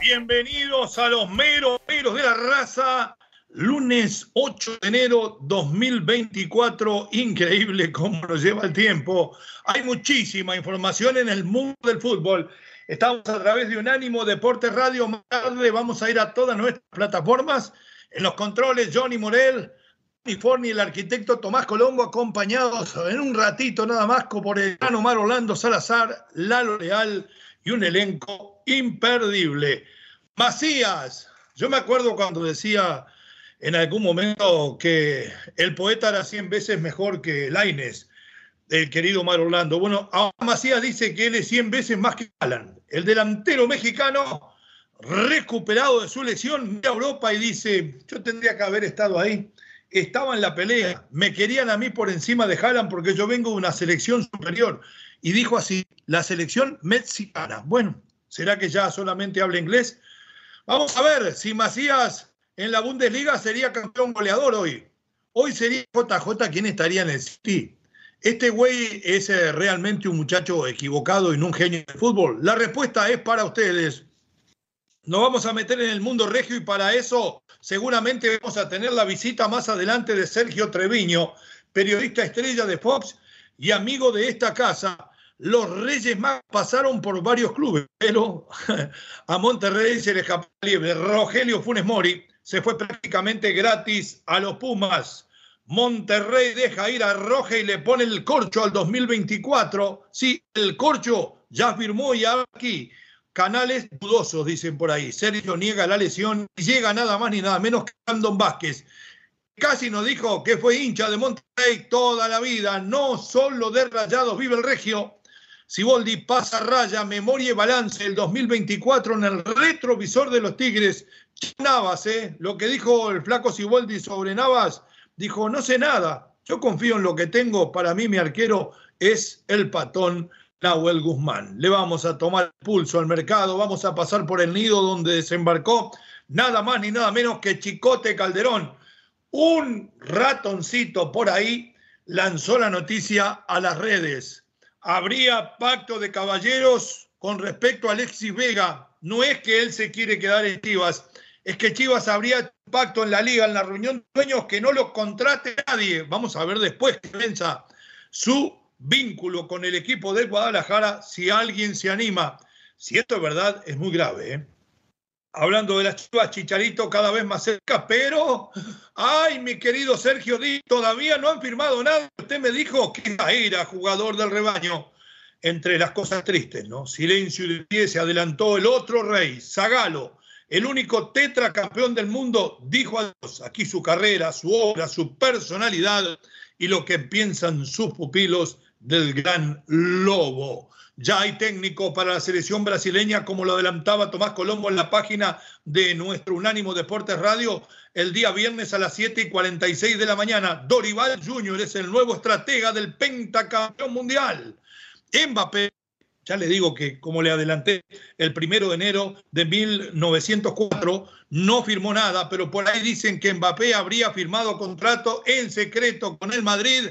Bienvenidos a los meros meros de la raza. Lunes 8 de enero 2024. Increíble cómo nos lleva el tiempo. Hay muchísima información en el mundo del fútbol. Estamos a través de Unánimo Deportes Radio. Más tarde vamos a ir a todas nuestras plataformas. En los controles, Johnny Morel, Forni, el arquitecto Tomás Colombo, acompañados en un ratito nada más por el gran Omar Orlando Salazar, Lalo Leal y un elenco imperdible. Macías, yo me acuerdo cuando decía en algún momento que el poeta era 100 veces mejor que Laines, el querido Mar Orlando. Bueno, ahora Macías dice que él es 100 veces más que Alan. El delantero mexicano, recuperado de su lesión, mira a Europa y dice, yo tendría que haber estado ahí. Estaba en la pelea, me querían a mí por encima de Haaland porque yo vengo de una selección superior. Y dijo así, la selección mexicana. Bueno, ¿será que ya solamente habla inglés? Vamos a ver si Macías en la Bundesliga sería campeón goleador hoy. Hoy sería JJ quien estaría en el City. ¿Este güey es eh, realmente un muchacho equivocado y no un genio de fútbol? La respuesta es para ustedes. Nos vamos a meter en el mundo regio y para eso seguramente vamos a tener la visita más adelante de Sergio Treviño, periodista estrella de Fox y amigo de esta casa. Los Reyes Magos pasaron por varios clubes, pero a Monterrey se le escapó libre. Rogelio Funes Mori se fue prácticamente gratis a los Pumas. Monterrey deja ir a Roja y le pone el corcho al 2024. Sí, el corcho ya firmó y aquí. Canales dudosos, dicen por ahí. Sergio niega la lesión y llega nada más ni nada menos que Andon Vázquez. Casi nos dijo que fue hincha de Monterrey toda la vida, no solo de Rayados, vive el Regio. Siboldi pasa raya, memoria y balance el 2024 en el retrovisor de los Tigres. Navas, ¿eh? Lo que dijo el flaco Siboldi sobre Navas, dijo, no sé nada, yo confío en lo que tengo, para mí mi arquero es el patón Nahuel Guzmán. Le vamos a tomar pulso al mercado, vamos a pasar por el nido donde desembarcó nada más ni nada menos que Chicote Calderón. Un ratoncito por ahí lanzó la noticia a las redes. Habría pacto de caballeros con respecto a Alexis Vega. No es que él se quiere quedar en Chivas, es que Chivas habría pacto en la liga, en la reunión de dueños, que no lo contrate nadie. Vamos a ver después qué piensa su vínculo con el equipo de Guadalajara, si alguien se anima. Si esto es verdad, es muy grave. ¿eh? Hablando de las chivas, Chicharito cada vez más cerca, pero, ay, mi querido Sergio Díaz, todavía no han firmado nada. Usted me dijo que era jugador del rebaño. Entre las cosas tristes, ¿no? Silencio y pie se adelantó el otro rey, Zagalo el único tetracampeón del mundo, dijo adiós. Aquí su carrera, su obra, su personalidad y lo que piensan sus pupilos del gran lobo. Ya hay técnico para la selección brasileña, como lo adelantaba Tomás Colombo en la página de nuestro Unánimo Deportes Radio el día viernes a las 7 y 46 de la mañana. Dorival Jr. es el nuevo estratega del pentacampeón mundial. Mbappé ya le digo que, como le adelanté, el primero de enero de 1904 no firmó nada, pero por ahí dicen que Mbappé habría firmado contrato en secreto con el Madrid.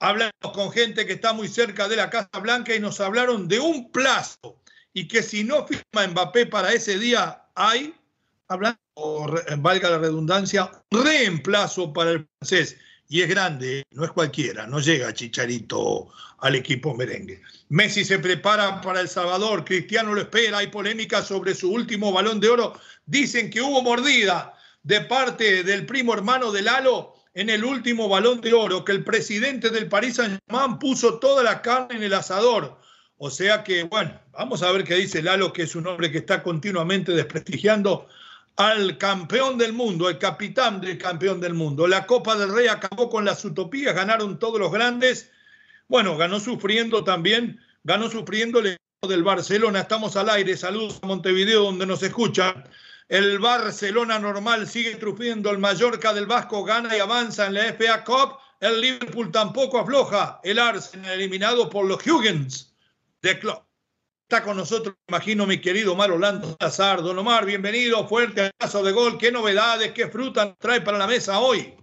Hablamos con gente que está muy cerca de la Casa Blanca y nos hablaron de un plazo y que si no firma Mbappé para ese día hay, hablando, valga la redundancia, reemplazo para el francés y es grande, no es cualquiera, no llega Chicharito al equipo merengue. Messi se prepara para El Salvador, Cristiano lo espera, hay polémica sobre su último balón de oro. Dicen que hubo mordida de parte del primo hermano de Lalo en el último balón de oro, que el presidente del Paris Saint-Germain puso toda la carne en el asador. O sea que, bueno, vamos a ver qué dice Lalo, que es un hombre que está continuamente desprestigiando al campeón del mundo, el capitán del campeón del mundo. La Copa del Rey acabó con las utopías, ganaron todos los grandes. Bueno, ganó sufriendo también, ganó sufriendo el del Barcelona. Estamos al aire. Saludos a Montevideo, donde nos escuchan. El Barcelona normal sigue trufiendo. El Mallorca del Vasco gana y avanza en la FA Cup. El Liverpool tampoco afloja. El Arsenal eliminado por los Hugens de Club. Está con nosotros, imagino, mi querido Omar Orlando Salazar. Don Omar, bienvenido, fuerte abrazo de gol. ¿Qué novedades, qué fruta trae para la mesa hoy?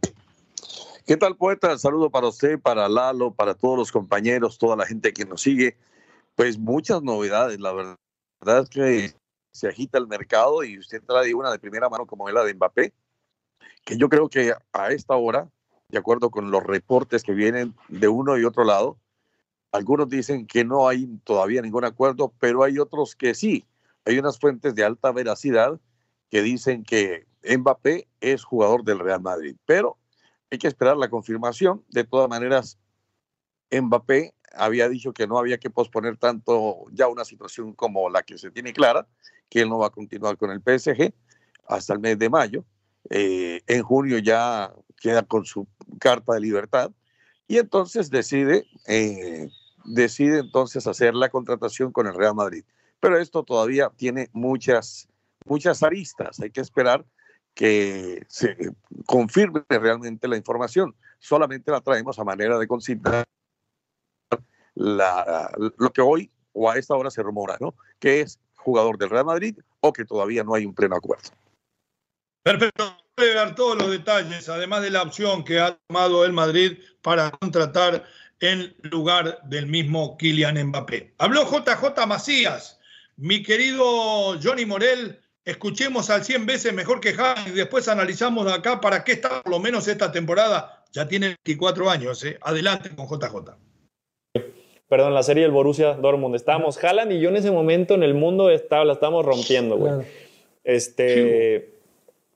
¿Qué tal, poeta? Saludo para usted, para Lalo, para todos los compañeros, toda la gente que nos sigue. Pues muchas novedades, la verdad es que se agita el mercado y usted trae una de primera mano como la de Mbappé, que yo creo que a esta hora, de acuerdo con los reportes que vienen de uno y otro lado, algunos dicen que no hay todavía ningún acuerdo, pero hay otros que sí. Hay unas fuentes de alta veracidad que dicen que Mbappé es jugador del Real Madrid, pero hay que esperar la confirmación. De todas maneras, Mbappé había dicho que no había que posponer tanto ya una situación como la que se tiene clara, que él no va a continuar con el PSG hasta el mes de mayo. Eh, en junio ya queda con su carta de libertad y entonces decide eh, decide entonces hacer la contratación con el Real Madrid. Pero esto todavía tiene muchas, muchas aristas. Hay que esperar que se confirme realmente la información. Solamente la traemos a manera de lo que hoy o a esta hora se rumora, ¿no? Que es jugador del Real Madrid o que todavía no hay un pleno acuerdo. Perfecto. Ver todos los detalles, además de la opción que ha tomado el Madrid para contratar en lugar del mismo Kylian Mbappé. Habló JJ Macías, mi querido Johnny Morel. Escuchemos al 100 veces mejor que Han y después analizamos acá para qué está por lo menos esta temporada. Ya tiene 24 años. ¿eh? Adelante con JJ. Perdón, la serie del Borussia Dortmund. Estábamos, Haaland y yo en ese momento en el mundo estaba, la estábamos rompiendo, güey. Este.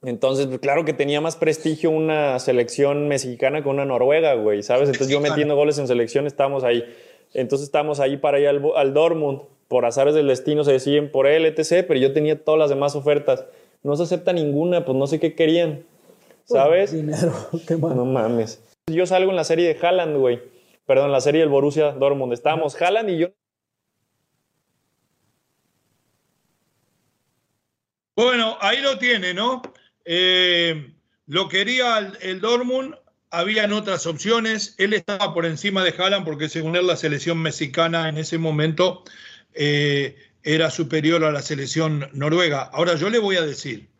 Entonces, pues, claro que tenía más prestigio una selección mexicana que una noruega, güey, ¿sabes? Entonces yo metiendo goles en selección estábamos ahí. Entonces estábamos ahí para ir al, al Dortmund. Por azares del destino se deciden por él, etc. Pero yo tenía todas las demás ofertas. No se acepta ninguna, pues no sé qué querían. ¿Sabes? dinero, qué mal. No mames. Yo salgo en la serie de Haaland, güey. Perdón, la serie del Borussia Dortmund. Estábamos Haaland y yo Bueno, ahí lo tiene, ¿no? Eh, lo quería el, el, Dortmund, habían otras opciones. Él estaba por encima de Haaland porque según él la selección mexicana en ese momento eh, era superior a la selección noruega. Ahora yo le voy a decir,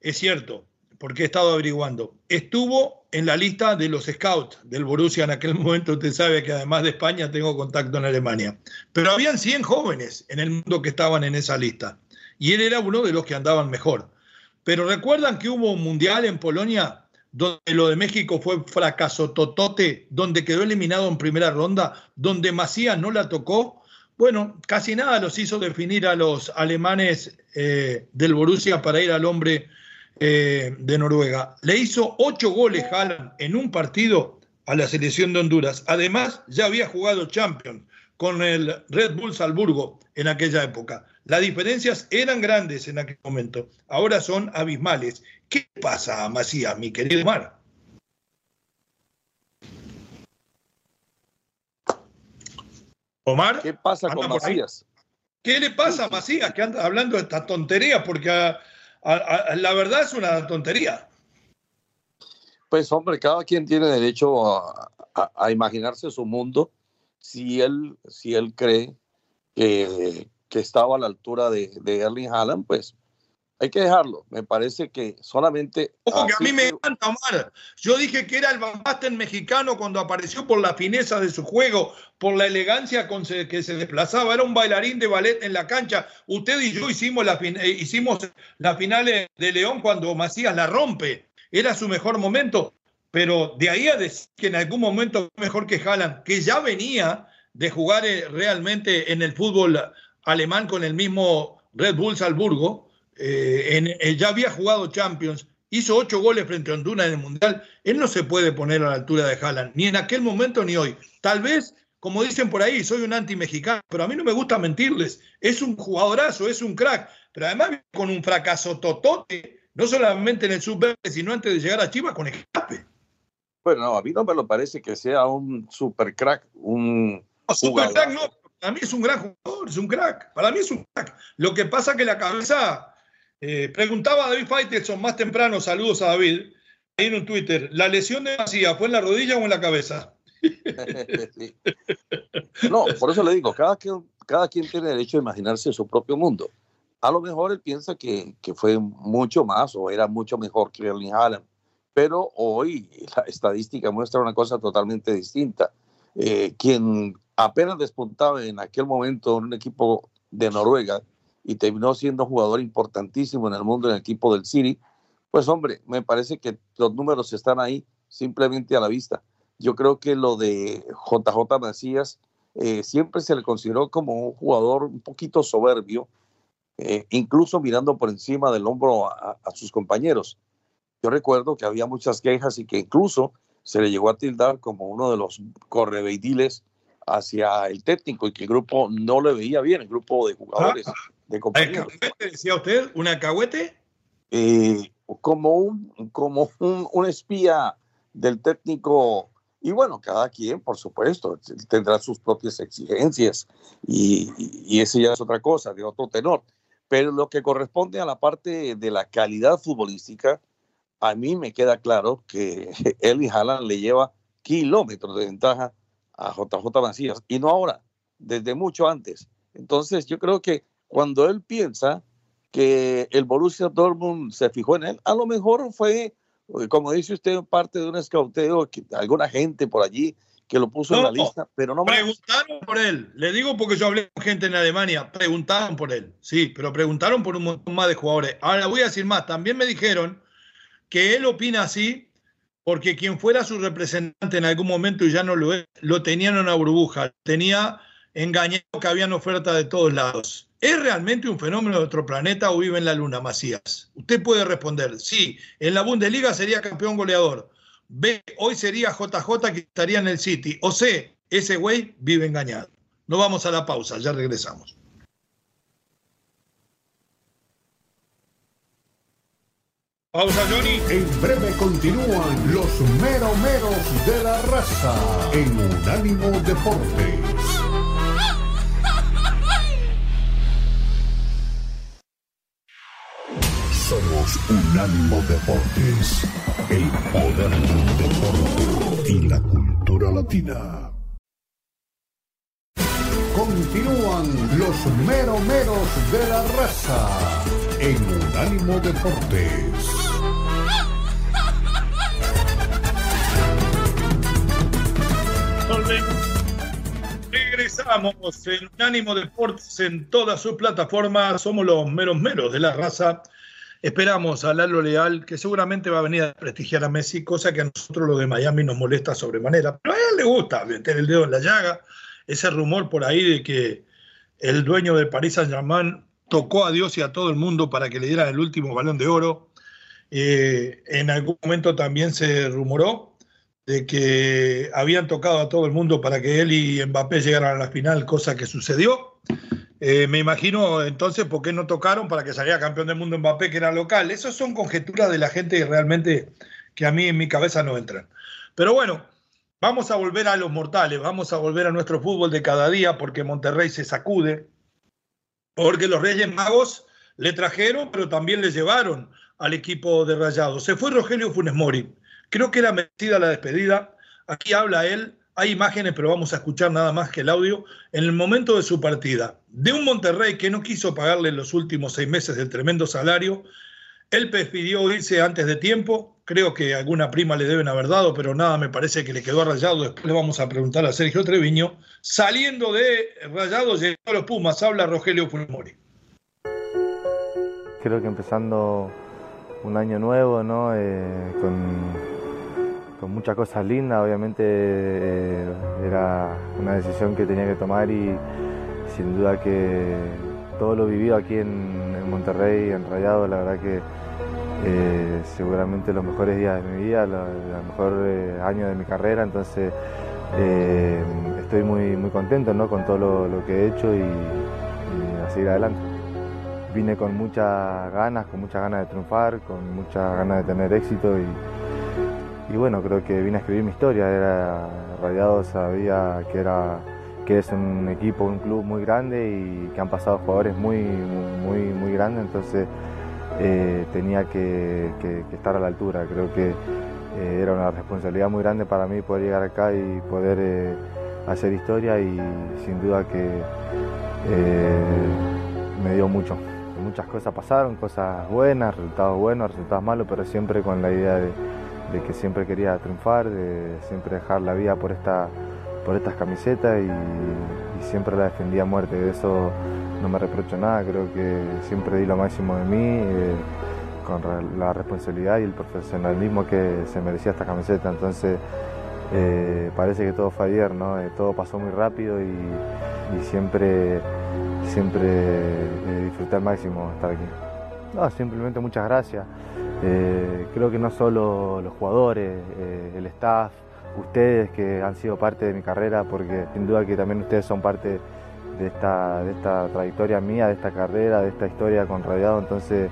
es cierto, porque he estado averiguando, estuvo en la lista de los scouts del Borussia en aquel momento, usted sabe que además de España tengo contacto en Alemania, pero habían 100 jóvenes en el mundo que estaban en esa lista y él era uno de los que andaban mejor. Pero recuerdan que hubo un mundial en Polonia donde lo de México fue fracaso totote, donde quedó eliminado en primera ronda, donde Macías no la tocó. Bueno, casi nada los hizo definir a los alemanes eh, del Borussia para ir al hombre eh, de Noruega. Le hizo ocho goles Haaland en un partido a la selección de Honduras. Además, ya había jugado Champions con el Red Bull Salzburgo en aquella época. Las diferencias eran grandes en aquel momento, ahora son abismales. ¿Qué pasa, Macías, mi querido Omar? Omar. ¿Qué pasa con Macías? ¿Qué le pasa a Macías que anda hablando de esta tontería? Porque a, la verdad es una tontería. Pues hombre, cada quien tiene derecho a, imaginarse su mundo si él, si él cree que, que estaba a la altura de, de Erling Haaland, pues hay que dejarlo. Me parece que solamente. Ojo, que a mí me encanta, Omar. Yo dije que era el Van Basten mexicano cuando apareció por la fineza de su juego, por la elegancia con que se desplazaba. Era un bailarín de ballet en la cancha. Usted y yo hicimos la, eh, hicimos la final de León cuando Macías la rompe. Era su mejor momento. Pero de ahí a decir que en algún momento mejor que Haaland, que ya venía de jugar eh, realmente en el fútbol alemán con el mismo Red Bull Salzburgo, eh, en, eh, ya había jugado Champions, hizo ocho goles frente a Honduras en el Mundial, él no se puede poner a la altura de Haaland, ni en aquel momento ni hoy. Tal vez, como dicen por ahí, soy un anti-mexicano, pero a mí no me gusta mentirles, es un jugadorazo, es un crack, pero además con un fracaso totote, no solamente en el sub-20, sino antes de llegar a Chivas con escape. Bueno, a mí no me lo parece que sea un super crack, un super crack no, para mí es un gran jugador, es un crack, para mí es un crack. Lo que pasa que la cabeza, eh, preguntaba a David Faitelson más temprano, saludos a David, ahí en un Twitter, ¿la lesión de Macías fue en la rodilla o en la cabeza? No, por eso le digo, cada quien, cada quien tiene derecho a imaginarse su propio mundo. A lo mejor él piensa que, que fue mucho más o era mucho mejor que Erling Haaland, pero hoy la estadística muestra una cosa totalmente distinta. Eh, quien apenas despuntaba en aquel momento en un equipo de Noruega y terminó siendo jugador importantísimo en el mundo en el equipo del City, pues hombre, me parece que los números están ahí simplemente a la vista. Yo creo que lo de JJ Macías eh, siempre se le consideró como un jugador un poquito soberbio, eh, incluso mirando por encima del hombro a, sus compañeros. Yo recuerdo que había muchas quejas y que incluso se le llegó a tildar como uno de los correveidiles hacia el técnico y que el grupo no le veía bien, el grupo de jugadores, ah, de compañeros. ¿Decía usted un alcahuete? Eh, como un, como un, un espía del técnico y bueno, cada quien, por supuesto, tendrá sus propias exigencias y, y ese ya es otra cosa, de otro tenor. Pero lo que corresponde a la parte de la calidad futbolística, a mí me queda claro que y Haaland le lleva kilómetros de ventaja a JJ Macías y no ahora, desde mucho antes. Entonces yo creo que cuando él piensa que el Borussia Dortmund se fijó en él, a lo mejor fue como dice usted, parte de un escauteo, que alguna gente por allí que lo puso en la lista, pero no Preguntaron por él, le digo porque yo hablé con gente en Alemania, preguntaron por él, sí, pero preguntaron por un montón más de jugadores. Ahora voy a decir más, también me dijeron que él opina así porque quien fuera su representante en algún momento y ya no lo es, lo tenían en una burbuja, tenía engañado que habían ofertas de todos lados. ¿Es realmente un fenómeno de otro planeta o vive en la Luna, Macías? Usted puede responder, sí, en la Bundesliga sería campeón goleador. B, hoy sería JJ que estaría en el City. O C, ese güey vive engañado. No vamos a la pausa, ya regresamos. Pausa, Johnny. En breve continúan los meromeros de la raza en Unánimo Deportes. Unánimo Deportes, el poder del deporte y la cultura latina. Continúan los meromeros de la raza en Unánimo Deportes. Regresamos en Unánimo Deportes en todas sus plataformas. Somos los meros meros de la raza Esperamos a Lalo Leal, que seguramente va a venir a prestigiar a Messi, cosa que a nosotros lo de Miami nos molesta sobremanera. Pero a él le gusta meter el dedo en la llaga. Ese rumor por ahí de que el dueño de París Saint-Germain tocó a Dios y a todo el mundo para que le dieran el último balón de oro. Eh, en algún momento también se rumoró de que habían tocado a todo el mundo para que él y Mbappé llegaran a la final, cosa que sucedió. Eh, me imagino entonces por qué no tocaron para que saliera campeón del mundo Mbappé, que era local. Esas son conjeturas de la gente realmente que a mí en mi cabeza no entran. Pero bueno, vamos a volver a los mortales, vamos a volver a nuestro fútbol de cada día porque Monterrey se sacude, porque los Reyes Magos le trajeron, pero también le llevaron al equipo de Rayados. Se fue Rogelio Funes Mori. Creo que era merecida la despedida. Aquí habla él hay imágenes, pero vamos a escuchar nada más que el audio, en el momento de su partida, de un Monterrey que no quiso pagarle los últimos seis meses el tremendo salario. Él pidió irse antes de tiempo, creo que alguna prima le deben haber dado, pero nada, me parece que le quedó rayado. Después le vamos a preguntar a Sergio Treviño. Saliendo de rayado, llegó a los Pumas, habla Rogelio Fulmori. Creo que empezando un año nuevo, ¿no? Eh, con con muchas cosas lindas, obviamente eh, era una decisión que tenía que tomar y sin duda que todo lo vivido aquí en, Monterrey, en Rayado, la verdad que eh, seguramente los mejores días de mi vida, los, mejores eh, años de mi carrera, entonces estoy muy, muy contento con todo lo, que he hecho y, a seguir adelante. vine con muchas ganas, con muchas ganas de triunfar, con muchas ganas de tener éxito y, y bueno, creo que vine a escribir mi historia. Era Rayado sabía que era que es un equipo, un club muy grande y que han pasado jugadores muy, muy, muy grandes, entonces eh, tenía que, estar a la altura. Creo que eh, era una responsabilidad muy grande para mí poder llegar acá y poder eh, hacer historia y sin duda que me dio mucho. Muchas cosas pasaron, cosas buenas, resultados buenos, resultados malos, pero siempre con la idea de, que siempre quería triunfar, de siempre dejar la vida por, esta, por estas camisetas y, siempre la defendía a muerte. De eso no me reprocho nada, creo que siempre di lo máximo de mí, eh, con la responsabilidad y el profesionalismo que se merecía esta camiseta. Entonces, eh, parece que todo fue ayer, ¿no? Eh, todo pasó muy rápido y, siempre, siempre disfruté al máximo estar aquí. No, simplemente muchas gracias. Creo que no solo los jugadores, el staff, ustedes que han sido parte de mi carrera, porque sin duda que también ustedes son parte de esta, de esta trayectoria mía, de esta carrera, de esta historia con Radiado. Entonces,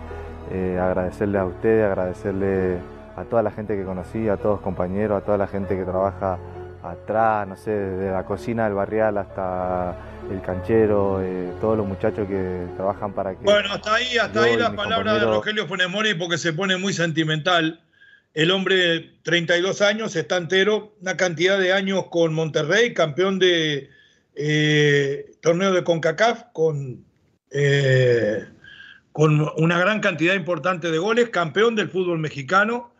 eh, agradecerles a ustedes, agradecerle a toda la gente que conocí, a todos los compañeros, a toda la gente que trabaja atrás, no sé, desde la cocina del barrial hasta el canchero, eh, todos los muchachos que trabajan para que... Bueno, hasta ahí, hasta ahí la palabra de Rogelio Funemori porque se pone muy sentimental. El hombre, 32 años, está entero, una cantidad de años con Monterrey, campeón de eh, torneo de CONCACAF, con, eh, con una gran cantidad importante de goles, campeón del fútbol mexicano,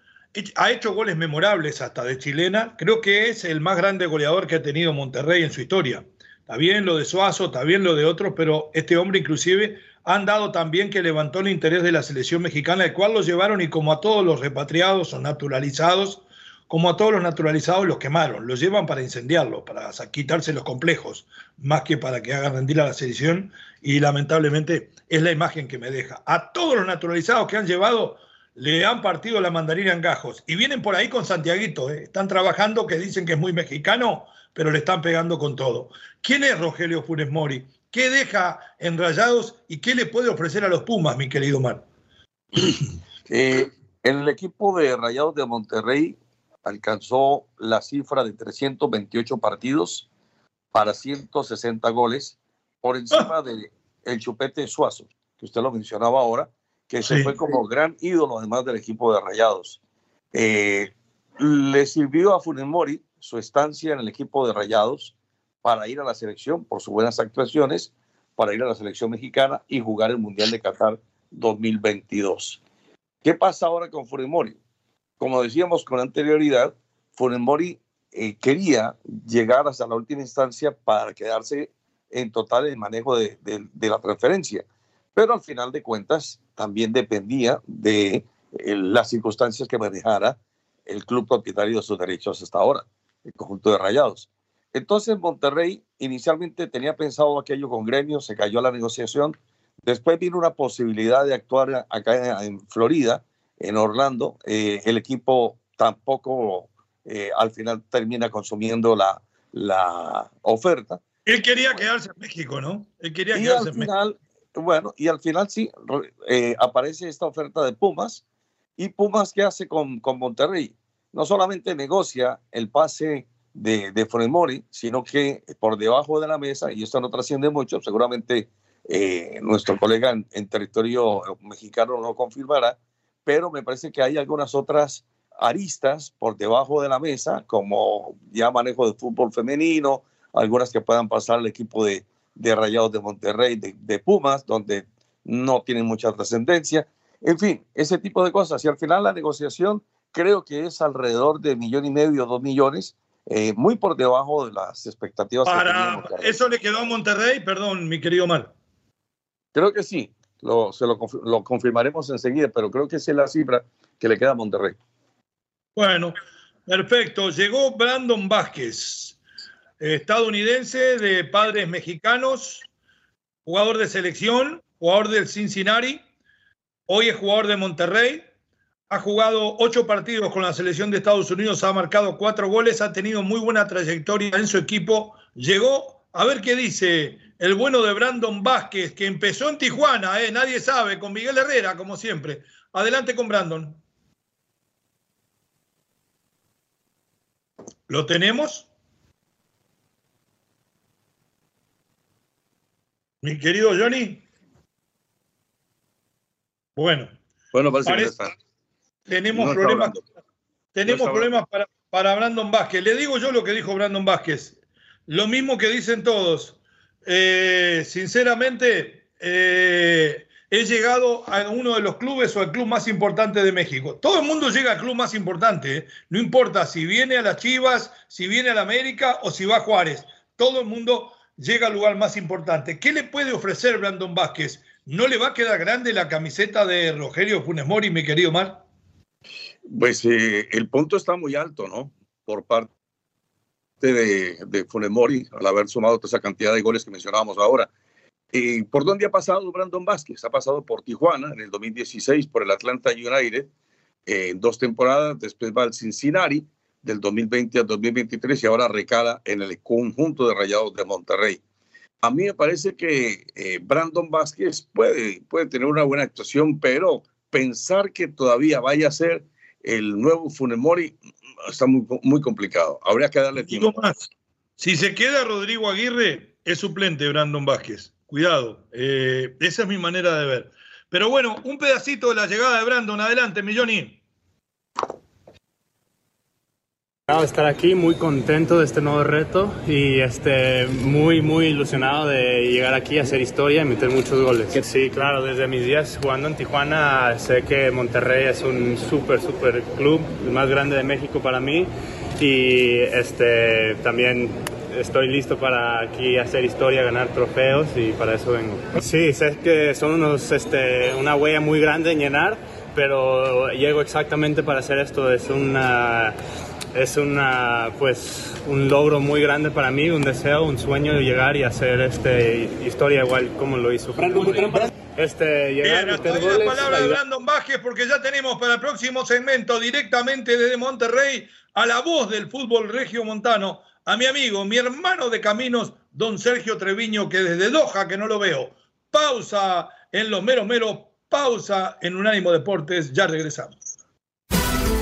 ha hecho goles memorables hasta de chilena, creo que es el más grande goleador que ha tenido Monterrey en su historia. Está bien lo de Suazo, está bien lo de otros, pero este hombre inclusive han dado también que levantó el interés de la selección mexicana, el cual los llevaron y como a todos los repatriados o naturalizados, como a todos los naturalizados los quemaron, los llevan para incendiarlos, para quitarse los complejos, más que para que hagan rendir a la selección y lamentablemente es la imagen que me deja. A todos los naturalizados que han llevado le han partido la mandarina en gajos y vienen por ahí con Santiaguito, ¿eh? están trabajando que dicen que es muy mexicano, pero le están pegando con todo. ¿Quién es Rogelio Funes Mori? ¿Qué deja en Rayados y qué le puede ofrecer a los Pumas, mi querido Mar? Eh, en el equipo de Rayados de Monterrey alcanzó la cifra de 328 partidos para 160 goles por encima ah. del el Chupete Suazo, que usted lo mencionaba ahora, que se fue como gran ídolo además del equipo de Rayados. Eh, le sirvió a Funemori su estancia en el equipo de Rayados para ir a la selección por sus buenas actuaciones, para ir a la selección mexicana y jugar el Mundial de Qatar 2022. ¿Qué pasa ahora con Funemori? Como decíamos con anterioridad, Funemori eh, quería llegar hasta la última instancia para quedarse en total el manejo de, la transferencia, pero al final de cuentas también dependía de eh, las circunstancias que manejara el club propietario de sus derechos hasta ahora, el conjunto de Rayados. Entonces Monterrey inicialmente tenía pensado aquello con Gremio, se cayó la negociación. Después vino una posibilidad de actuar acá en Florida, en Orlando. Eh, el equipo tampoco eh, al final termina consumiendo la, la oferta. Él quería quedarse en México, ¿no? Él quería quedarse en México. Bueno, y al final sí, eh, aparece esta oferta de Pumas. ¿Y Pumas qué hace con, con Monterrey? No solamente negocia el pase de, de sino que por debajo de la mesa, y esto no trasciende mucho, seguramente eh, nuestro colega en, territorio mexicano no confirmará, pero me parece que hay algunas otras aristas por debajo de la mesa, como ya manejo de fútbol femenino, algunas que puedan pasar al equipo de, de Rayados de Monterrey, de, de, Pumas, donde no tienen mucha trascendencia. En fin, ese tipo de cosas. Y al final la negociación creo que es alrededor de millón y medio, dos millones, eh, muy por debajo de las expectativas. Para, ¿Eso le quedó a Monterrey? Perdón, mi querido Mar. Creo que sí, lo, se lo, lo, confirmaremos enseguida, pero creo que esa es la cifra que le queda a Monterrey. Bueno, perfecto. Llegó Brandon Vázquez, estadounidense de padres mexicanos, jugador de selección, jugador del Cincinnati, hoy es jugador de Monterrey, ha jugado ocho partidos con la selección de Estados Unidos, ha marcado cuatro goles, ha tenido muy buena trayectoria en su equipo. Llegó, a ver qué dice el bueno de Brandon Vázquez, que empezó en Tijuana, eh, nadie sabe, con Miguel Herrera, como siempre. Adelante con Brandon. ¿Lo tenemos? Mi querido Johnny. Bueno. Bueno, parece, Tenemos problemas. Tenemos problemas para, para Brandon Vázquez. Le digo yo lo que dijo Brandon Vázquez. Lo mismo que dicen todos. Eh, sinceramente, eh, he llegado a uno de los clubes o al club más importante de México. Todo el mundo llega al club más importante, ¿eh? no importa si viene a las Chivas, si viene a la América o si va a Juárez. Todo el mundo llega al lugar más importante. ¿Qué le puede ofrecer Brandon Vázquez? ¿No le va a quedar grande la camiseta de Rogelio Funes Mori, mi querido Mar? Pues eh, el punto está muy alto, ¿no? Por parte de, de Funes Mori, al haber sumado toda esa cantidad de goles que mencionábamos ahora. Eh, ¿Por dónde ha pasado Brandon Vázquez? Ha pasado por Tijuana en el 2016, por el Atlanta United, en dos temporadas, después va al Cincinnati del 2020 al 2023 y ahora recala en el conjunto de Rayados de Monterrey. A mí me parece que eh, Brandon Vázquez puede, puede tener una buena actuación, pero pensar que todavía vaya a ser el nuevo Funemori está muy, muy complicado. Habría que darle tiempo. más. Si se queda Rodrigo Aguirre, es suplente Brandon Vázquez. Cuidado, eh, esa es mi manera de ver. Pero bueno, un pedacito de la llegada de Brandon. Adelante, Milloni. Estar aquí muy contento de este nuevo reto y este, muy, muy ilusionado de llegar aquí a hacer historia y meter muchos goles. Sí, claro, desde mis días jugando en Tijuana sé que Monterrey es un súper, súper club, el más grande de México para mí y este, también estoy listo para aquí hacer historia, ganar trofeos y para eso vengo. Sí, sé que son unos, este, una huella muy grande en llenar, pero llego exactamente para hacer esto. Es una es una pues un logro muy grande para mí, un deseo, un sueño de llegar y hacer este historia igual como lo hizo. Este, llegar Bien, la palabra de Brandon Vázquez porque ya tenemos para el próximo segmento directamente desde Monterrey a la voz del fútbol regio montano, a mi amigo, mi hermano de caminos, don Sergio Treviño, que desde Doha, que no lo veo. Pausa en los meros meros, pausa en Unánimo Deportes, ya regresamos.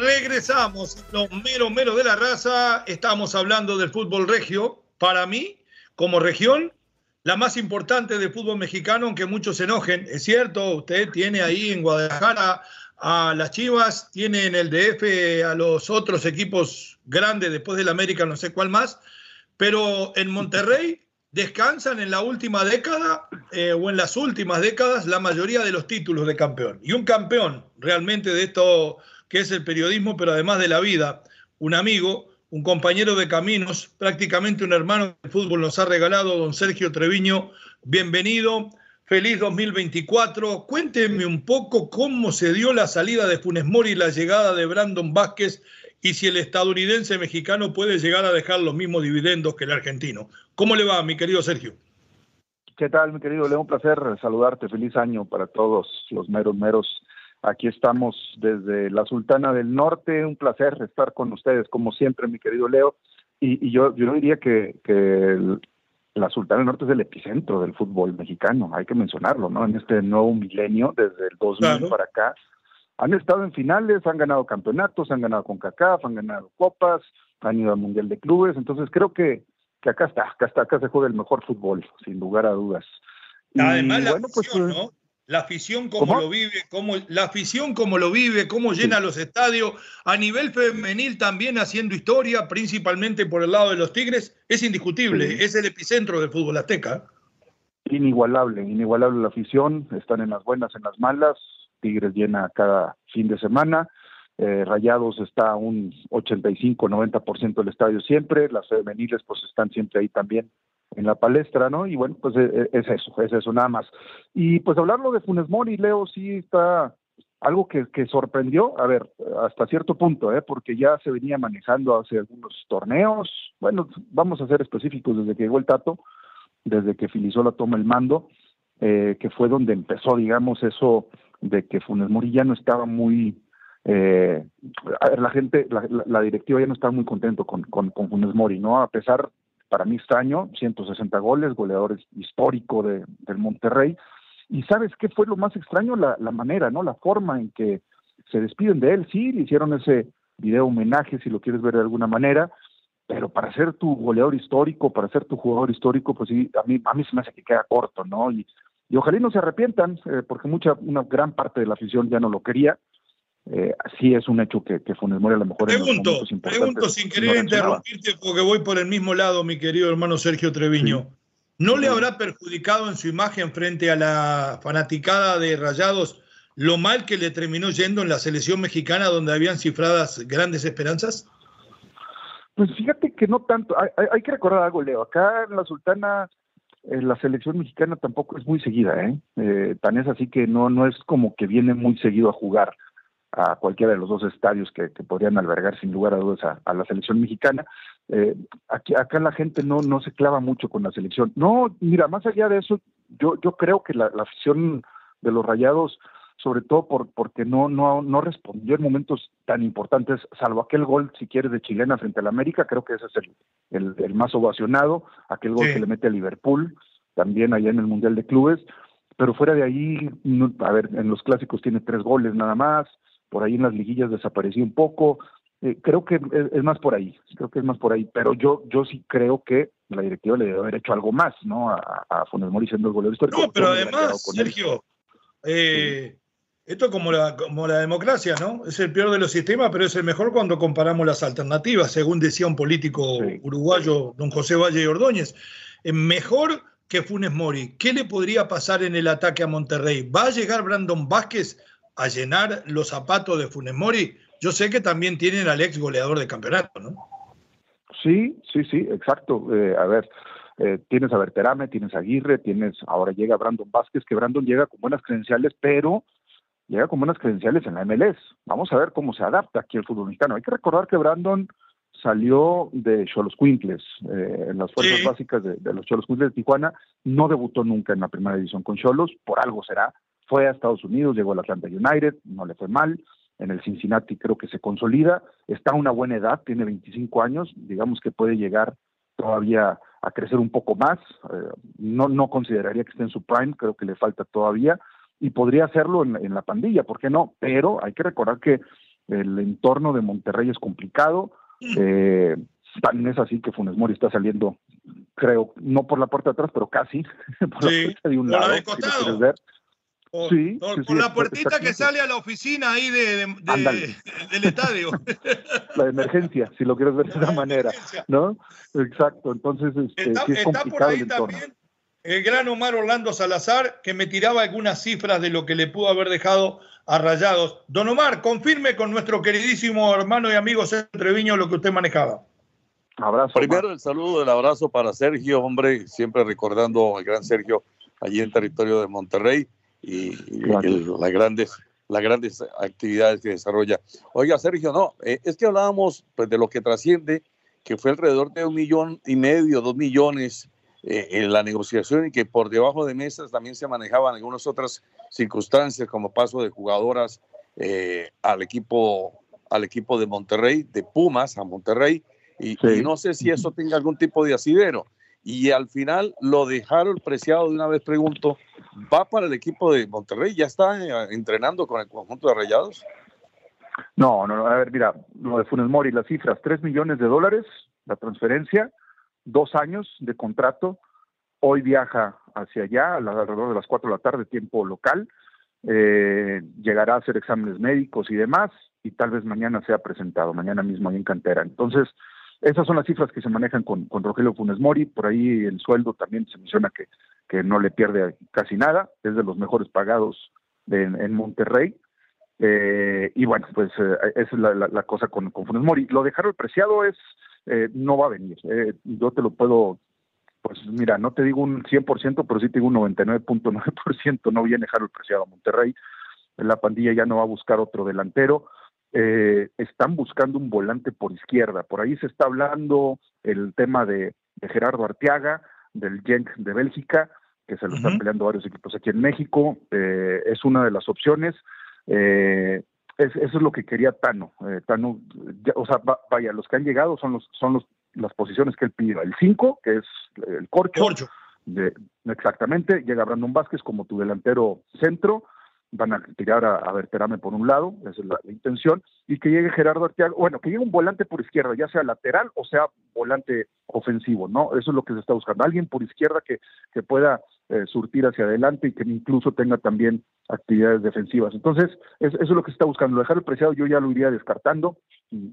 regresamos, los mero mero de la raza. Estamos hablando del fútbol regio. Para mí, como región, la más importante del fútbol mexicano, aunque muchos se enojen. Es cierto, usted tiene ahí en Guadalajara a las Chivas, tiene en el DF a los otros equipos grandes después del América, no sé cuál más, pero en Monterrey descansan en la última década eh, o en las últimas décadas la mayoría de los títulos de campeón. Y un campeón realmente de esto que es el periodismo, pero además de la vida, un amigo, un compañero de caminos, prácticamente un hermano del fútbol nos ha regalado, don Sergio Treviño, bienvenido, feliz 2024. Cuénteme un poco cómo se dio la salida de Funes Mori y la llegada de Brandon Vázquez y si el estadounidense mexicano puede llegar a dejar los mismos dividendos que el argentino. ¿Cómo le va, mi querido Sergio? ¿Qué tal, mi querido Leo? Un placer saludarte. Feliz año para todos los meros meros. Aquí estamos desde la Sultana del Norte. Un placer estar con ustedes, como siempre, mi querido Leo. Y, yo, yo diría que, la Sultana del Norte es el epicentro del fútbol mexicano, hay que mencionarlo, ¿no? En este nuevo milenio, desde el 2000 para acá, han estado en finales, han ganado campeonatos, han ganado con CACAF, han ganado copas, han ido al Mundial de Clubes, entonces creo que, que acá está, acá está, acá se juega el mejor fútbol, sin lugar a dudas. Además, la pues, afición, ¿no? La afición como lo vive, como la afición como lo vive, cómo llena los estadios, a nivel femenil también haciendo historia, principalmente por el lado de los Tigres, es indiscutible, es el epicentro del fútbol azteca. Inigualable, inigualable la afición, están en las buenas, en las malas, Tigres llena cada fin de semana. Eh, Rayados está un 85-90% del estadio siempre, las femeniles pues están siempre ahí también en la palestra, ¿no? Y bueno, pues es, es eso, es eso, nada más. Y pues hablarlo de Funes Mori, Leo, sí está algo que, sorprendió, a ver, hasta cierto punto, ¿eh? porque ya se venía manejando hace algunos torneos, bueno, vamos a ser específicos, desde que llegó el Tato, desde que Filisola toma el mando, eh, que fue donde empezó, digamos, eso de que Funes Mori ya no estaba muy, eh, a ver, la gente, la, directiva ya no estaba muy contento con, con, con, Funes Mori, ¿no? A pesar, para mí extraño, 160 goles, goleador histórico de, del Monterrey, y ¿sabes qué fue lo más extraño? La, la manera, ¿no? La forma en que se despiden de él, sí, le hicieron ese video homenaje, si lo quieres ver de alguna manera, pero para ser tu goleador histórico, para ser tu jugador histórico, pues sí, a mí, a mí se me hace que queda corto, ¿no? Y, y ojalá no se arrepientan, eh, porque mucha, una gran parte de la afición ya no lo quería. Eh, sí es un hecho que, que Funes Mori a lo mejor pregunto, pregunto sin querer interrumpirte porque voy por el mismo lado, mi querido hermano Sergio Treviño. ¿No le habrá perjudicado en su imagen frente a la fanaticada de Rayados lo mal que le terminó yendo en la selección mexicana donde habían cifradas grandes esperanzas? Pues fíjate que no tanto. Hay, hay, que recordar algo, Leo. Acá en la Sultana, eh, la selección mexicana tampoco es muy seguida, ¿eh? ¿eh? Tan es así que no, no es como que viene muy seguido a jugar a cualquiera de los dos estadios que, que podrían albergar sin lugar a dudas a, a la selección mexicana. Eh, aquí, acá la gente no, no se clava mucho con la selección. No, mira, más allá de eso, yo, yo creo que la, la afición de los rayados sobre todo por, porque no, no, no respondió en momentos tan importantes, salvo aquel gol, si quieres, de chilena frente al América, creo que ese es el, el, el más ovacionado, aquel gol sí. que le mete a Liverpool, también allá en el Mundial de Clubes, pero fuera de ahí, no, a ver, en los clásicos tiene tres goles nada más, por ahí en las liguillas desapareció un poco, eh, creo que es, es, más por ahí, creo que es más por ahí, pero yo, yo sí creo que la directiva le debe haber hecho algo más, ¿no? A, a Funes Mori siendo el goleador histórico. No, pero además, Sergio, eh, sí esto como la, como la democracia, ¿no? Es el peor de los sistemas, pero es el mejor cuando comparamos las alternativas, según decía un político sí. uruguayo, don José Valle Ordóñez. Mejor que Funes Mori. ¿Qué le podría pasar en el ataque a Monterrey? ¿Va a llegar Brandon Vázquez a llenar los zapatos de Funes Mori? Yo sé que también tienen al ex goleador de campeonato, ¿no? Sí, sí, sí, exacto. Eh, a ver, eh, tienes a Berterame, tienes a Aguirre, tienes, ahora llega Brandon Vázquez, que Brandon llega con buenas credenciales, pero llega con buenas credenciales en la MLS. Vamos a ver cómo se adapta aquí el fútbol mexicano. Hay que recordar que Brandon salió de Cholos Quintles, eh, en las fuerzas sí. básicas de, de los Cholos Quintles de Tijuana, no debutó nunca en la primera división con Cholos, por algo será, fue a Estados Unidos, llegó al Atlanta United, no le fue mal, en el Cincinnati creo que se consolida, está a una buena edad, tiene 25 años, digamos que puede llegar todavía a crecer un poco más, eh, no, no consideraría que esté en su prime, creo que le falta todavía, y podría hacerlo en, en, la pandilla, ¿por qué no? Pero hay que recordar que el entorno de Monterrey es complicado, eh, también es así que Funes Mori está saliendo, creo, no por la puerta de atrás, pero casi por sí, la puerta de un lado, si lo ver. Por, sí, por, sí, por sí, la puertita que sale a la oficina ahí de, de, de del estadio. La de emergencia, si lo quieres ver de esa manera, ¿no? Exacto, entonces este, está, sí es está por ahí el también el gran Omar Orlando Salazar, que me tiraba algunas cifras de lo que le pudo haber dejado a Rayados. Don Omar, confirme con nuestro queridísimo hermano y amigo Sergio Treviño lo que usted manejaba. Abrazo. Primero el saludo, el abrazo para Sergio, hombre, siempre recordando al gran Sergio allí en territorio de Monterrey y, el, las grandes las grandes actividades que desarrolla. Oiga, Sergio, no, eh, es que hablábamos pues, de lo que trasciende, que fue alrededor de un millón y medio, dos millones eh, en la negociación y que por debajo de mesas también se manejaban algunas otras circunstancias como paso de jugadoras eh, al equipo al equipo de Monterrey, de Pumas a Monterrey, y, sí. y, no sé si eso tenga algún tipo de asidero. Y al final lo dejaron preciado de una vez, pregunto, ¿va para el equipo de Monterrey? ¿Ya está eh, entrenando con el conjunto de Rayados? No, no, a ver, mira, lo de Funes Mori, las cifras, 3 millones de dólares, la transferencia, dos años de contrato. Hoy viaja hacia allá, alrededor de las 4 de la tarde, tiempo local. Eh, llegará a hacer exámenes médicos y demás, y tal vez mañana sea presentado, mañana mismo ahí en cantera. Entonces, esas son las cifras que se manejan con, Rogelio Funes Mori. Por ahí el sueldo también se menciona que, no le pierde casi nada, es de los mejores pagados de, en Monterrey. Eh, y bueno, pues eh, esa es la, cosa con, con Funes Mori. Lo de Harold Preciado es, eh, no va a venir. Eh, yo te lo puedo pues mira, no te digo un 100%, pero sí te digo un 99.9%, no viene Harold Preciado a Monterrey, la pandilla ya no va a buscar otro delantero, eh, están buscando un volante por izquierda, por ahí se está hablando el tema de, Gerardo Arteaga, del Genk de Bélgica, que se lo están peleando varios equipos aquí en México, eh, es una de las opciones, eh, eso es lo que quería Tano. Eh, Tano, o sea, vaya, los que han llegado son los son los las posiciones que él pidió. El 5, que es el corcho. De, exactamente, llega Brandon Vázquez como tu delantero centro, van a tirar a, a por un lado, esa es la, intención, y que llegue Gerardo Arteaga, bueno, que llegue un volante por izquierda, ya sea lateral o sea volante ofensivo, ¿no? Eso es lo que se está buscando, alguien por izquierda que, que pueda eh, surtir hacia adelante y que incluso tenga también actividades defensivas. Entonces, eso es lo que se está buscando. Dejar el preciado yo ya lo iría descartando,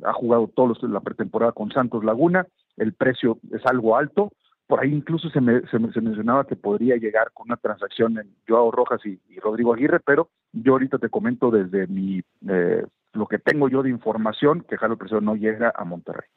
ha jugado todos la pretemporada con Santos Laguna, el precio es algo alto, por ahí incluso se, me, se, mencionaba que podría llegar con una transacción en Joao Rojas y, Rodrigo Aguirre, pero yo ahorita te comento desde mi eh, lo que tengo yo de información que Jalo Preciado no llega a Monterrey.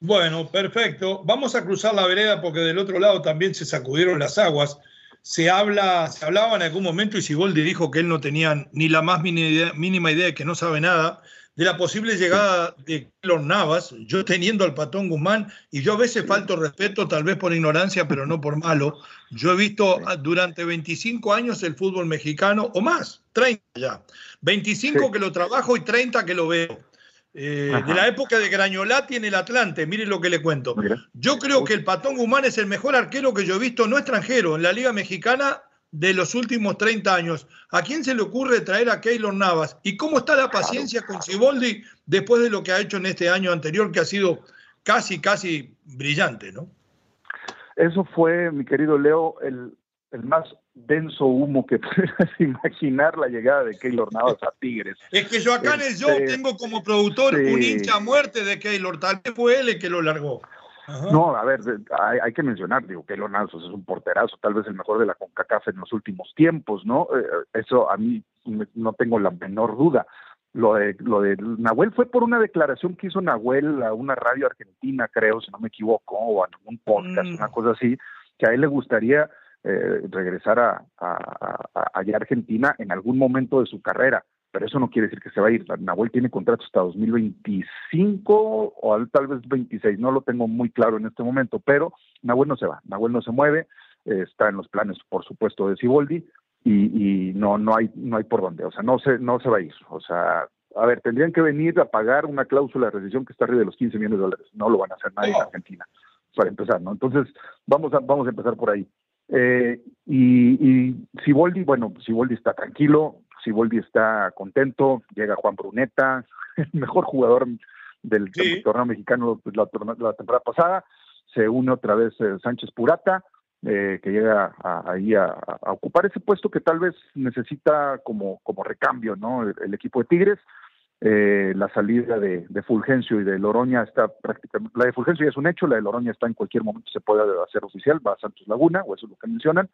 Bueno, perfecto. Vamos a cruzar la vereda porque del otro lado también se sacudieron las aguas. Se habla, se hablaba en algún momento y Siboldi dijo que él no tenía ni la más mínima idea de que no sabe nada de la posible llegada de los Navas, yo teniendo al Patón Guzmán, y yo a veces falto respeto, tal vez por ignorancia, pero no por malo. Yo he visto durante 25 años el fútbol mexicano, o más, 30 ya. 25 que lo trabajo y 30 que lo veo. Eh, de la época de Grañolati en el Atlante, miren lo que le cuento. Yo creo que el Patón Guzmán es el mejor arquero que yo he visto, no extranjero, en la Liga Mexicana de los últimos 30 años. ¿A quién se le ocurre traer a Keylor Navas? ¿Y cómo está la paciencia con Ciboldi después de lo que ha hecho en este año anterior, que ha sido casi, casi brillante, ¿no? Eso fue, mi querido Leo, el, más denso humo que puedas imaginar la llegada de Keylor Navas a Tigres. Es que yo acá en el show este, tengo como productor un hincha a muerte de Keylor, tal vez fue él el que lo largó. No, a ver, hay, que mencionar, digo, que Nalsos es un porterazo, tal vez el mejor de la CONCACAF en los últimos tiempos, ¿no? Eh, eso a mí no tengo la menor duda. Lo de, lo de Nahuel fue por una declaración que hizo Nahuel a una radio argentina, creo, si no me equivoco, o a un podcast, mm. una cosa así, que a él le gustaría eh, regresar a, a, a, allá a Argentina en algún momento de su carrera pero eso no quiere decir que se va a ir. Nahuel tiene contrato hasta 2025 o tal vez 26, no lo tengo muy claro en este momento, pero Nahuel no se va, Nahuel no se mueve, eh, está en los planes, por supuesto, de Ciboldi y, y, no no hay no hay por dónde, o sea, no se no se va a ir, o sea, a ver, tendrían que venir a pagar una cláusula de rescisión que está arriba de los 15 millones de dólares, no lo van a hacer nadie en Argentina, para empezar, ¿no? Entonces, vamos a vamos a empezar por ahí. Eh, y, y Siboldi, bueno, Siboldi está tranquilo, Siboldi está contento, llega Juan Bruneta, el mejor jugador del, torneo mexicano la, la, temporada pasada, se une otra vez eh, Sánchez Purata, eh, que llega ahí a, ocupar ese puesto que tal vez necesita como, como recambio, ¿no? El, equipo de Tigres. Eh, la salida de, Fulgencio y de Loroña está prácticamente, la de Fulgencio ya es un hecho, la de Loroña está en cualquier momento, se puede hacer oficial, va a Santos Laguna, o eso es lo que mencionan,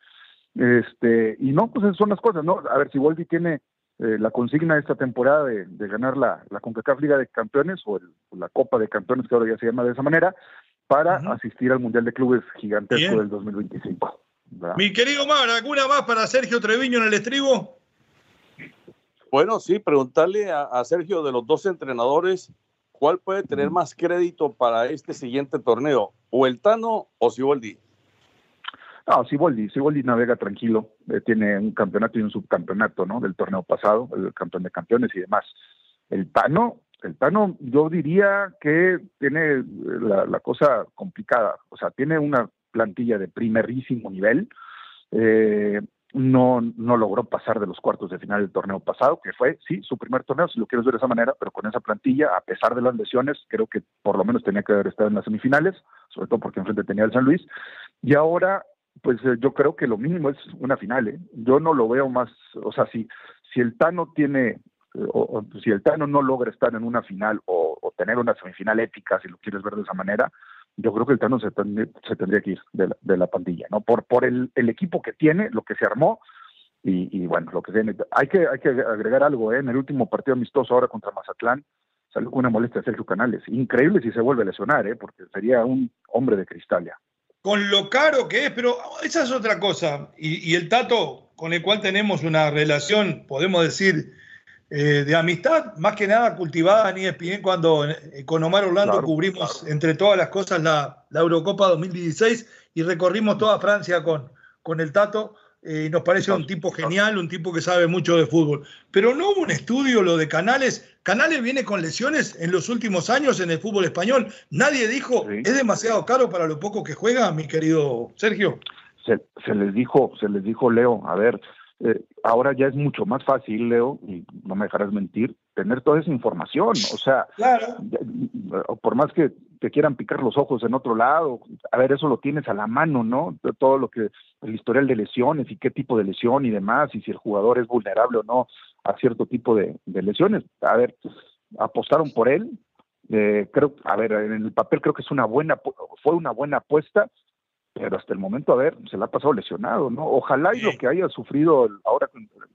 este, y no, pues esas son las cosas, ¿no? A ver, si Volvi tiene eh, la consigna de esta temporada de, ganar la, la CONCACAF Liga de Campeones o, la Copa de Campeones, que ahora ya se llama de esa manera, para asistir al Mundial de Clubes gigantesco del 2025. Mi querido Mar, ¿alguna más para Sergio Treviño en el estribo? Bueno, sí, preguntarle a, a Sergio de los dos entrenadores, ¿cuál puede tener más crédito para este siguiente torneo? ¿O el Tano o Siboldi? No, Siboldi, Siboldi navega tranquilo, eh, tiene un campeonato y un subcampeonato, ¿no? Del torneo pasado, el campeón de campeones y demás. El Tano, el Tano, yo diría que tiene la, cosa complicada, o sea, tiene una plantilla de primerísimo nivel, eh, no, no logró pasar de los cuartos de final del torneo pasado, que fue, sí, su primer torneo, si lo quieres ver de esa manera, pero con esa plantilla, a pesar de las lesiones, creo que por lo menos tenía que haber estado en las semifinales, sobre todo porque enfrente tenía el San Luis, y ahora pues eh, yo creo que lo mínimo es una final. ¿eh? Yo no lo veo más, o sea, si, si el Tano tiene, eh, o, si el Tano no logra estar en una final o, tener una semifinal épica, si lo quieres ver de esa manera, yo creo que el Tano se, se tendría que ir de la, de la, pandilla, ¿no? Por, por el, equipo que tiene, lo que se armó, y, y, bueno, lo que tiene. Hay que, hay que agregar algo, ¿eh? En el último partido amistoso ahora contra Mazatlán, salió una molestia de Sergio Canales. Increíble si se vuelve a lesionar, ¿eh? Porque sería un hombre de cristal ya. Con lo caro que es, pero esa es otra cosa. Y, el Tato, con el cual tenemos una relación, podemos decir, eh, de amistad, más que nada cultivada en ESPN, cuando eh, con Omar Orlando cubrimos, entre todas las cosas, la, la, Eurocopa 2016 y recorrimos toda Francia con, con el Tato. Eh, nos parece un tipo genial, un tipo que sabe mucho de fútbol. Pero no hubo un estudio, lo de Canales. Canales viene con lesiones en los últimos años en el fútbol español. Nadie dijo, es demasiado caro para lo poco que juega, mi querido Sergio. Se, les dijo, se les dijo, Leo, a ver, eh, ahora ya es mucho más fácil, Leo, y no me dejarás mentir, tener toda esa información. O sea, por más que te quieran picar los ojos en otro lado, a ver, eso lo tienes a la mano, ¿no? Todo lo que, el historial de lesiones y qué tipo de lesión y demás, y si el jugador es vulnerable o no a cierto tipo de, lesiones. A ver, apostaron por él. Eh, creo, a ver, en el papel creo que es una buena, fue una buena apuesta, pero hasta el momento, a ver, se le ha pasado lesionado, ¿no? Ojalá y lo que haya sufrido ahora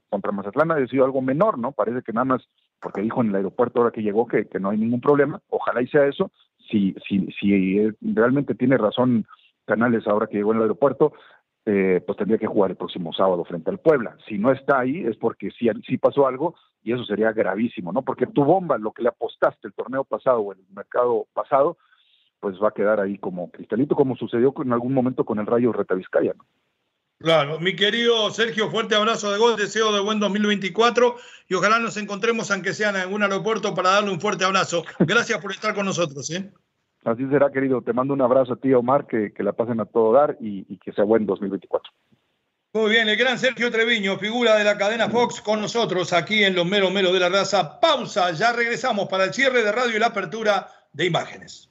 contra Mazatlán haya sido algo menor, ¿no? Parece que nada más, porque dijo en el aeropuerto ahora que llegó que, no hay ningún problema, ojalá y sea eso, si, si, si realmente tiene razón Canales ahora que llegó en el aeropuerto, eh, pues tendría que jugar el próximo sábado frente al Puebla. Si no está ahí es porque sí, sí pasó algo y eso sería gravísimo, ¿no? Porque tu bomba, lo que le apostaste el torneo pasado o el mercado pasado, pues va a quedar ahí como cristalito, como sucedió en algún momento con el Rayo Retavizcaya. ¿no? Claro, mi querido Sergio, fuerte abrazo de gol, deseo de buen 2024 y ojalá nos encontremos, aunque sea en algún aeropuerto, para darle un fuerte abrazo. Gracias por estar con nosotros. ¿eh? Así será, querido. Te mando un abrazo a ti, Omar, que, que la pasen a todo dar y, y que sea buen 2024. Muy bien, el gran Sergio Treviño, figura de la cadena Fox, con nosotros aquí en Los Mero Mero de la Raza. Pausa, ya regresamos para el cierre de radio y la apertura de imágenes.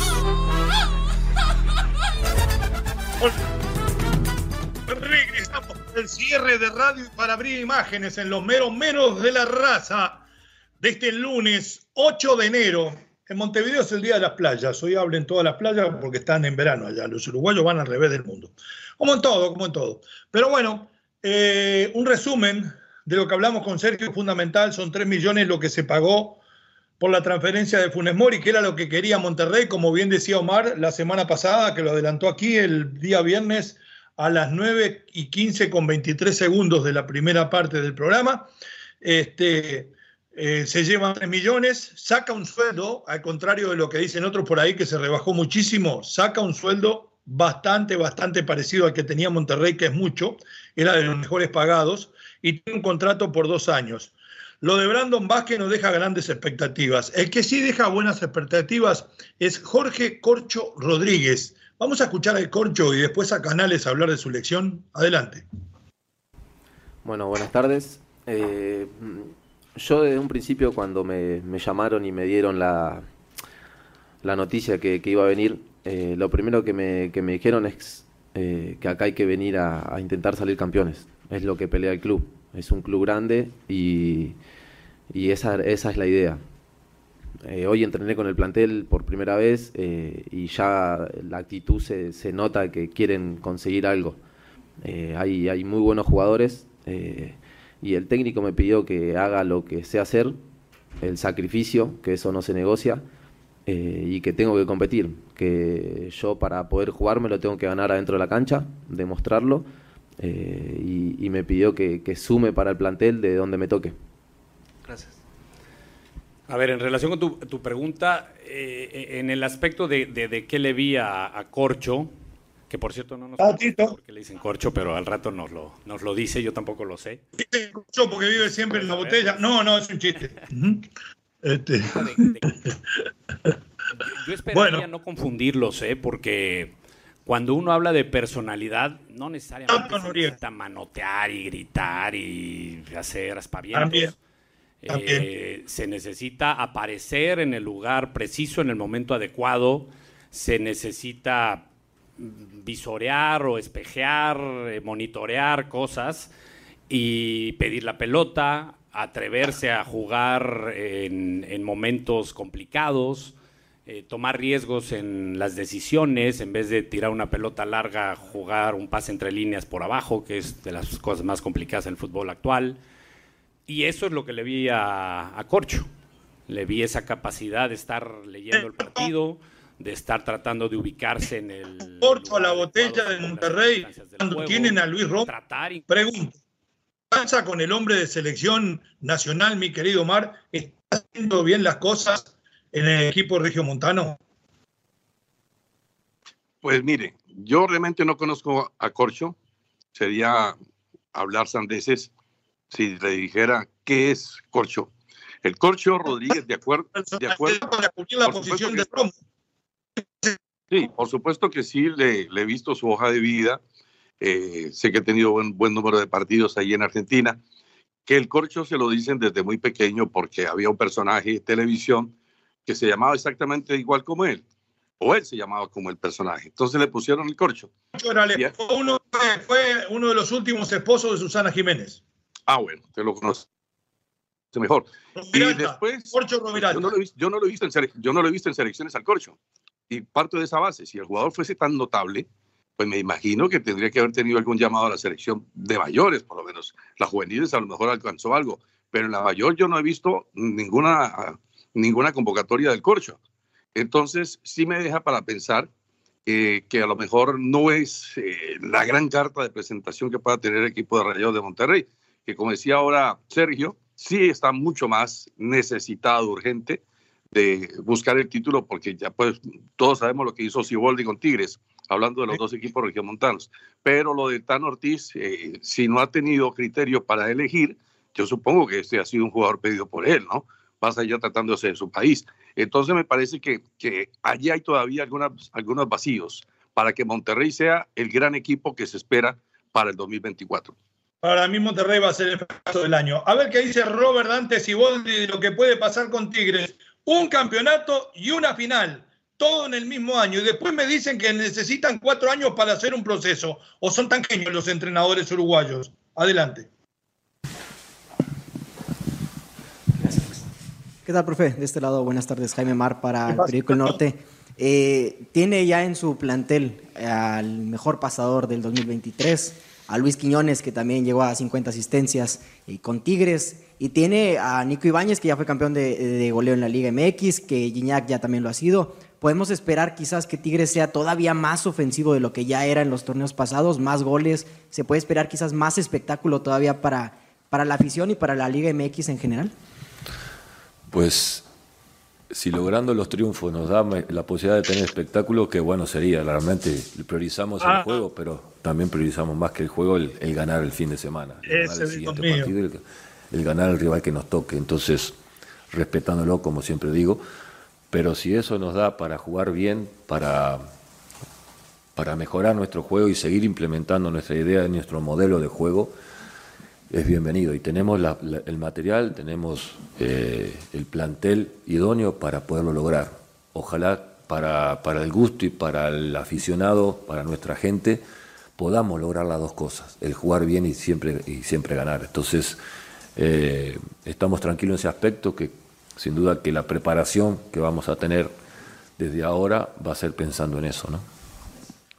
Regresamos el cierre de radio para abrir imágenes en los meros menos de la raza de este lunes 8 de enero. En Montevideo es el día de las playas. Hoy hablen todas las playas porque están en verano allá. Los uruguayos van al revés del mundo. Como en todo, como en todo. Pero bueno, eh, un resumen de lo que hablamos con Sergio fundamental. Son 3 millones lo que se pagó por la transferencia de Funes Mori, que era lo que quería Monterrey, como bien decía Omar la semana pasada, que lo adelantó aquí el día viernes a las 9 y 15 con 23 segundos de la primera parte del programa. Este, eh, se llevan 3 millones, saca un sueldo, al contrario de lo que dicen otros por ahí, que se rebajó muchísimo, saca un sueldo bastante, bastante parecido al que tenía Monterrey, que es mucho, era de los mejores pagados, y tiene un contrato por dos años. Lo de Brandon Vázquez no deja grandes expectativas. El que sí deja buenas expectativas es Jorge Corcho Rodríguez. Vamos a escuchar al Corcho y después a Canales hablar de su lección. Adelante. Bueno, buenas tardes. Eh, yo desde un principio cuando me, llamaron y me dieron la, la noticia que, iba a venir, eh, lo primero que me, dijeron es eh, que acá hay que venir a intentar salir campeones. Es lo que pelea el club es un club grande y, esa, esa es la idea. Eh, hoy entrené con el plantel por primera vez eh, y ya la actitud se, se, nota que quieren conseguir algo. Eh, hay, hay muy buenos jugadores y el técnico me pidió que haga lo que sé hacer, el sacrificio, que eso no se negocia, y que tengo que competir, que yo para poder jugar me lo tengo que ganar adentro de la cancha, demostrarlo eh, y, me pidió que, sume para el plantel de donde me toque. Gracias. A ver, en relación con tu, pregunta, eh, en el aspecto de, de, qué le vi a, Corcho, que por cierto no nos ah, porque le dicen Corcho, pero al rato nos lo, nos lo dice, yo tampoco lo sé. Corcho porque vive siempre en la botella. No, no, es un chiste. este. Yo, esperaría no confundirlos, ¿eh? porque cuando uno habla de personalidad, no necesariamente se necesita manotear y gritar y hacer aspavientos. Eh, se necesita aparecer en el lugar preciso, en el momento adecuado. Se necesita visorear o espejear, eh, monitorear cosas y pedir la pelota, atreverse a jugar en, momentos complicados, eh, tomar riesgos en las decisiones, en vez de tirar una pelota larga, jugar un pase entre líneas por abajo, que es de las cosas más complicadas en el fútbol actual. Y eso es lo que le vi a, a Corcho. Le vi esa capacidad de estar leyendo el partido, de estar tratando de ubicarse en el. Corcho a la botella de Monterrey, cuando tienen a Luis Romo. Pregunto, pasa con el hombre de selección nacional, mi querido Mar? ¿Está haciendo bien las cosas en el equipo regiomontano? Pues mire, yo realmente no conozco a Corcho. Sería hablar sandeces si le dijera qué es Corcho. El Corcho Rodríguez, de acuerdo. De acuerdo la posición de Sí, por supuesto que sí, le, le he visto su hoja de vida eh, sé que ha tenido un buen número de partidos ahí en Argentina, que el corcho se lo dicen desde muy pequeño porque había un personaje de televisión que se llamaba exactamente igual como él, o él se llamaba como el personaje. Entonces le pusieron el corcho. Fue uno, fue uno de los últimos esposos de Susana Jiménez. Ah, bueno, te lo conozco mejor. y después, yo no, lo yo no lo he visto en, yo no lo he visto en selecciones al corcho. Y parto de esa base, si el jugador fuese tan notable, pues me imagino que tendría que haber tenido algún llamado a la selección de mayores, por lo menos. Las juveniles a lo mejor alcanzó algo, pero en la mayor yo no he visto ninguna, ninguna convocatoria del corcho. Entonces, sí me deja para pensar que a lo mejor no es eh, la gran carta de presentación que pueda tener el equipo de Rayados de Monterrey, que como decía ahora Sergio, sí está mucho más necesitado, urgente, de buscar el título, porque ya pues todos sabemos lo que hizo Siboldi con Tigres hablando de los dos equipos regiomontanos. Pero lo de Tan Ortiz, eh, si no ha tenido criterio para elegir, yo supongo que este ha sido un jugador pedido por él, ¿no? Pasa ya tratándose de su país. Entonces me parece que, que allí hay todavía algunas, algunos vacíos para que Monterrey sea el gran equipo que se espera para el 2024. Para mí Monterrey va a ser el fracaso del año. A ver qué dice Robert Dante Siboldi de lo que puede pasar con Tigres. Un campeonato y una final todo en el mismo año y después me dicen que necesitan cuatro años para hacer un proceso o son tan genios los entrenadores uruguayos. Adelante. ¿Qué tal, profe? De este lado, buenas tardes. Jaime Mar para el Periódico El Norte. Eh, tiene ya en su plantel al mejor pasador del 2023, a Luis Quiñones, que también llegó a 50 asistencias y con Tigres, y tiene a Nico Ibáñez, que ya fue campeón de, de goleo en la Liga MX, que Gignac ya también lo ha sido podemos esperar quizás que Tigres sea todavía más ofensivo de lo que ya era en los torneos pasados, más goles, se puede esperar quizás más espectáculo todavía para, para la afición y para la Liga MX en general. Pues si logrando los triunfos nos da la posibilidad de tener espectáculo, qué bueno sería. Realmente priorizamos el juego, pero también priorizamos más que el juego el, ganar el fin de semana. El, ganar el siguiente partido, el ganar el rival que nos toque. Entonces, respetándolo, como siempre digo, pero si eso nos da para jugar bien, para, para mejorar nuestro juego y seguir implementando nuestra idea, nuestro modelo de juego, es bienvenido. Y tenemos el material, tenemos eh, el plantel idóneo para poderlo lograr. Ojalá para, para, el gusto y para el aficionado, para nuestra gente, podamos lograr las dos cosas, el jugar bien y siempre, y siempre ganar. Entonces, eh, estamos tranquilos en ese aspecto, que sin duda que la preparación que vamos a tener desde ahora va a ser pensando en eso, ¿no?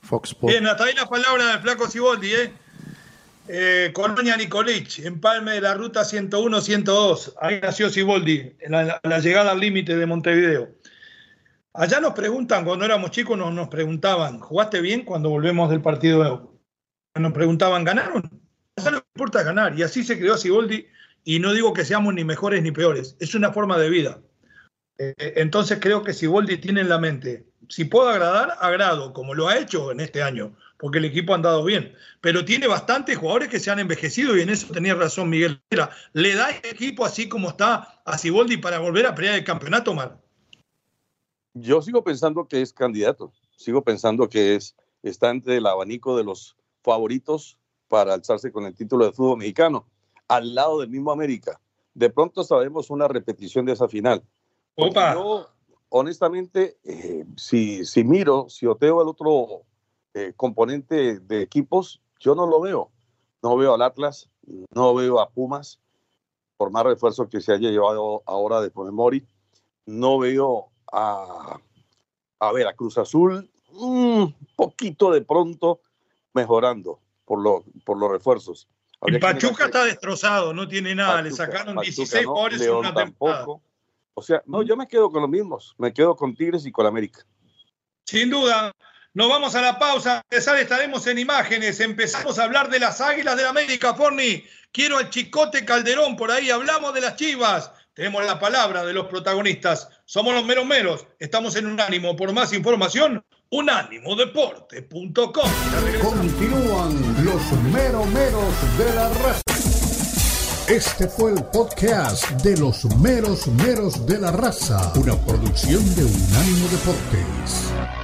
Fox Bien, hasta ahí la palabra del flaco Ciboldi, ¿eh? Eh Colonia Nicolich, empalme de la ruta 101-102. Ahí nació Ciboldi, en la, llegada al límite de Montevideo. Allá nos preguntan, cuando éramos chicos, nos, preguntaban, ¿jugaste bien cuando volvemos del partido? Nos preguntaban, ¿ganaron? No no importa ganar. Y así se creó Ciboldi y no digo que seamos ni mejores ni peores, es una forma de vida. Eh, entonces creo que si Boldi tiene en la mente, si puedo agradar, agrado, como lo ha hecho en este año, porque el equipo ha andado bien. Pero tiene bastantes jugadores que se han envejecido y en eso tenía razón Miguel. ¿Le da el equipo así como está a Siboldi para volver a pelear el campeonato, Mar? Yo sigo pensando que es candidato. Sigo pensando que es, está entre el abanico de los favoritos para alzarse con el título de fútbol mexicano al lado del mismo América. De pronto sabemos una repetición de esa final. Opa. Yo, honestamente, eh, si, si miro, si oteo el otro, eh, componente de equipos, yo no lo veo. No veo al Atlas, no veo a Pumas, por más refuerzo que se haya llevado ahora de Ponemori. No veo a, a ver, a Cruz Azul, un poquito de pronto mejorando por, lo, por los refuerzos. El Pachuca está destrozado, no tiene nada, le sacaron 16 goles en una tampoco. O sea, no, yo me quedo con los mismos, me quedo con Tigres y con América. Sin duda, nos vamos a la pausa. Empezar estaremos en imágenes. Empezamos a hablar de las águilas de América, Forni. Quiero al Chicote Calderón por ahí. Hablamos de las chivas. Tenemos la palabra de los protagonistas. Somos los meros meros. Estamos en un ánimo. Por más información, unánimodeporte.com. Continúan los meros meros de la raza. Este fue el podcast de los meros meros de la raza, una producción de Unánimo Deportes.